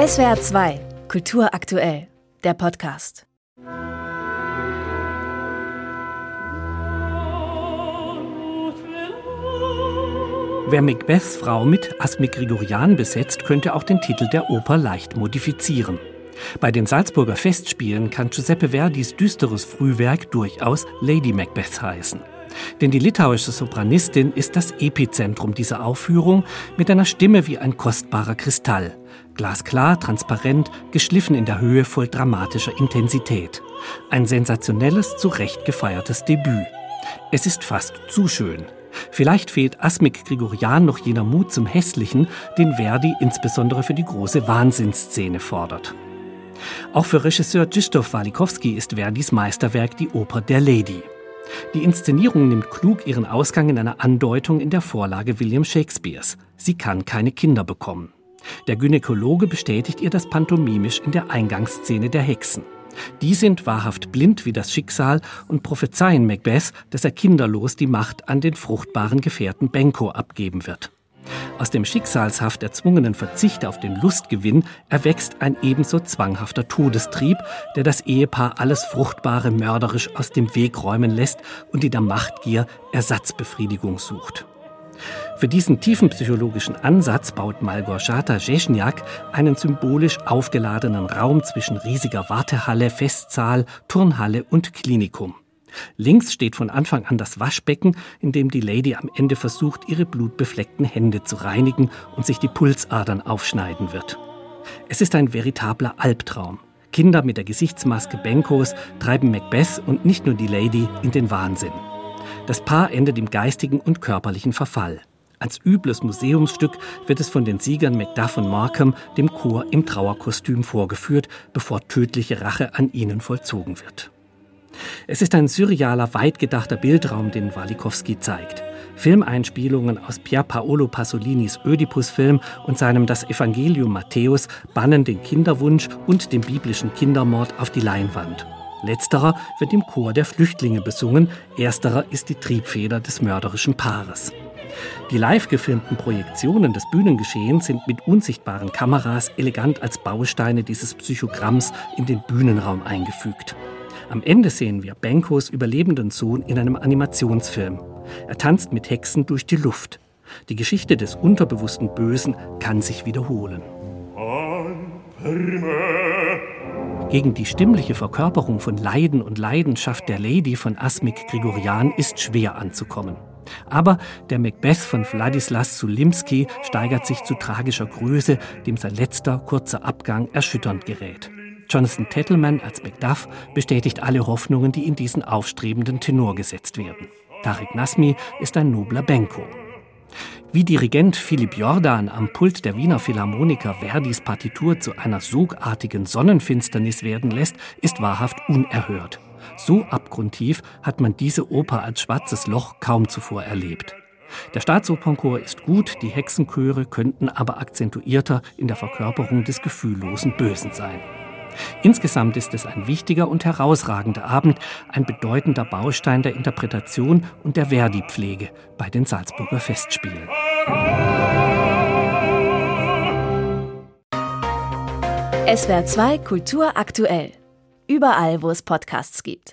SWR 2, Kultur aktuell, der Podcast. Wer Macbeths Frau mit Asmik Grigorian besetzt, könnte auch den Titel der Oper leicht modifizieren. Bei den Salzburger Festspielen kann Giuseppe Verdis düsteres Frühwerk durchaus Lady Macbeth heißen. Denn die litauische Sopranistin ist das Epizentrum dieser Aufführung mit einer Stimme wie ein kostbarer Kristall. Glasklar, transparent, geschliffen in der Höhe voll dramatischer Intensität. Ein sensationelles, zu Recht gefeiertes Debüt. Es ist fast zu schön. Vielleicht fehlt Asmik Grigorian noch jener Mut zum Hässlichen, den Verdi insbesondere für die große Wahnsinnsszene fordert. Auch für Regisseur Krzysztof Walikowski ist Verdis Meisterwerk die Oper Der Lady. Die Inszenierung nimmt klug ihren Ausgang in einer Andeutung in der Vorlage William Shakespeares. Sie kann keine Kinder bekommen. Der Gynäkologe bestätigt ihr das pantomimisch in der Eingangsszene der Hexen. Die sind wahrhaft blind wie das Schicksal und prophezeien Macbeth, dass er kinderlos die Macht an den fruchtbaren Gefährten Benko abgeben wird. Aus dem schicksalshaft erzwungenen Verzicht auf den Lustgewinn erwächst ein ebenso zwanghafter Todestrieb, der das Ehepaar alles Fruchtbare mörderisch aus dem Weg räumen lässt und in der Machtgier Ersatzbefriedigung sucht. Für diesen tiefen psychologischen Ansatz baut Malgorzata Zhezniak einen symbolisch aufgeladenen Raum zwischen riesiger Wartehalle, Festsaal, Turnhalle und Klinikum. Links steht von Anfang an das Waschbecken, in dem die Lady am Ende versucht, ihre blutbefleckten Hände zu reinigen und sich die Pulsadern aufschneiden wird. Es ist ein veritabler Albtraum. Kinder mit der Gesichtsmaske Benkos treiben Macbeth und nicht nur die Lady in den Wahnsinn. Das Paar endet im geistigen und körperlichen Verfall. Als übles Museumsstück wird es von den Siegern Macduff und Markham dem Chor im Trauerkostüm vorgeführt, bevor tödliche Rache an ihnen vollzogen wird. Es ist ein surrealer, weit gedachter Bildraum, den Walikowski zeigt. Filmeinspielungen aus Pier Paolo Pasolinis Ödipus-Film und seinem Das Evangelium Matthäus bannen den Kinderwunsch und den biblischen Kindermord auf die Leinwand. Letzterer wird im Chor der Flüchtlinge besungen, ersterer ist die Triebfeder des mörderischen Paares. Die live gefilmten Projektionen des Bühnengeschehens sind mit unsichtbaren Kameras elegant als Bausteine dieses Psychogramms in den Bühnenraum eingefügt. Am Ende sehen wir Benkos überlebenden Sohn in einem Animationsfilm. Er tanzt mit Hexen durch die Luft. Die Geschichte des unterbewussten Bösen kann sich wiederholen. Gegen die stimmliche Verkörperung von Leiden und Leidenschaft der Lady von Asmik Grigorian ist schwer anzukommen. Aber der Macbeth von Wladislas Sulimski steigert sich zu tragischer Größe, dem sein letzter kurzer Abgang erschütternd gerät. Jonathan Tettleman als Macduff bestätigt alle Hoffnungen, die in diesen aufstrebenden Tenor gesetzt werden. Tarek Nasmi ist ein nobler Benko. Wie Dirigent Philipp Jordan am Pult der Wiener Philharmoniker Verdis Partitur zu einer sogartigen Sonnenfinsternis werden lässt, ist wahrhaft unerhört. So abgrundtief hat man diese Oper als schwarzes Loch kaum zuvor erlebt. Der Staatsopernchor ist gut, die Hexenchöre könnten aber akzentuierter in der Verkörperung des gefühllosen Bösen sein. Insgesamt ist es ein wichtiger und herausragender Abend, ein bedeutender Baustein der Interpretation und der Verdi-Pflege bei den Salzburger Festspielen. SWR 2 Kultur aktuell. Überall, wo es Podcasts gibt.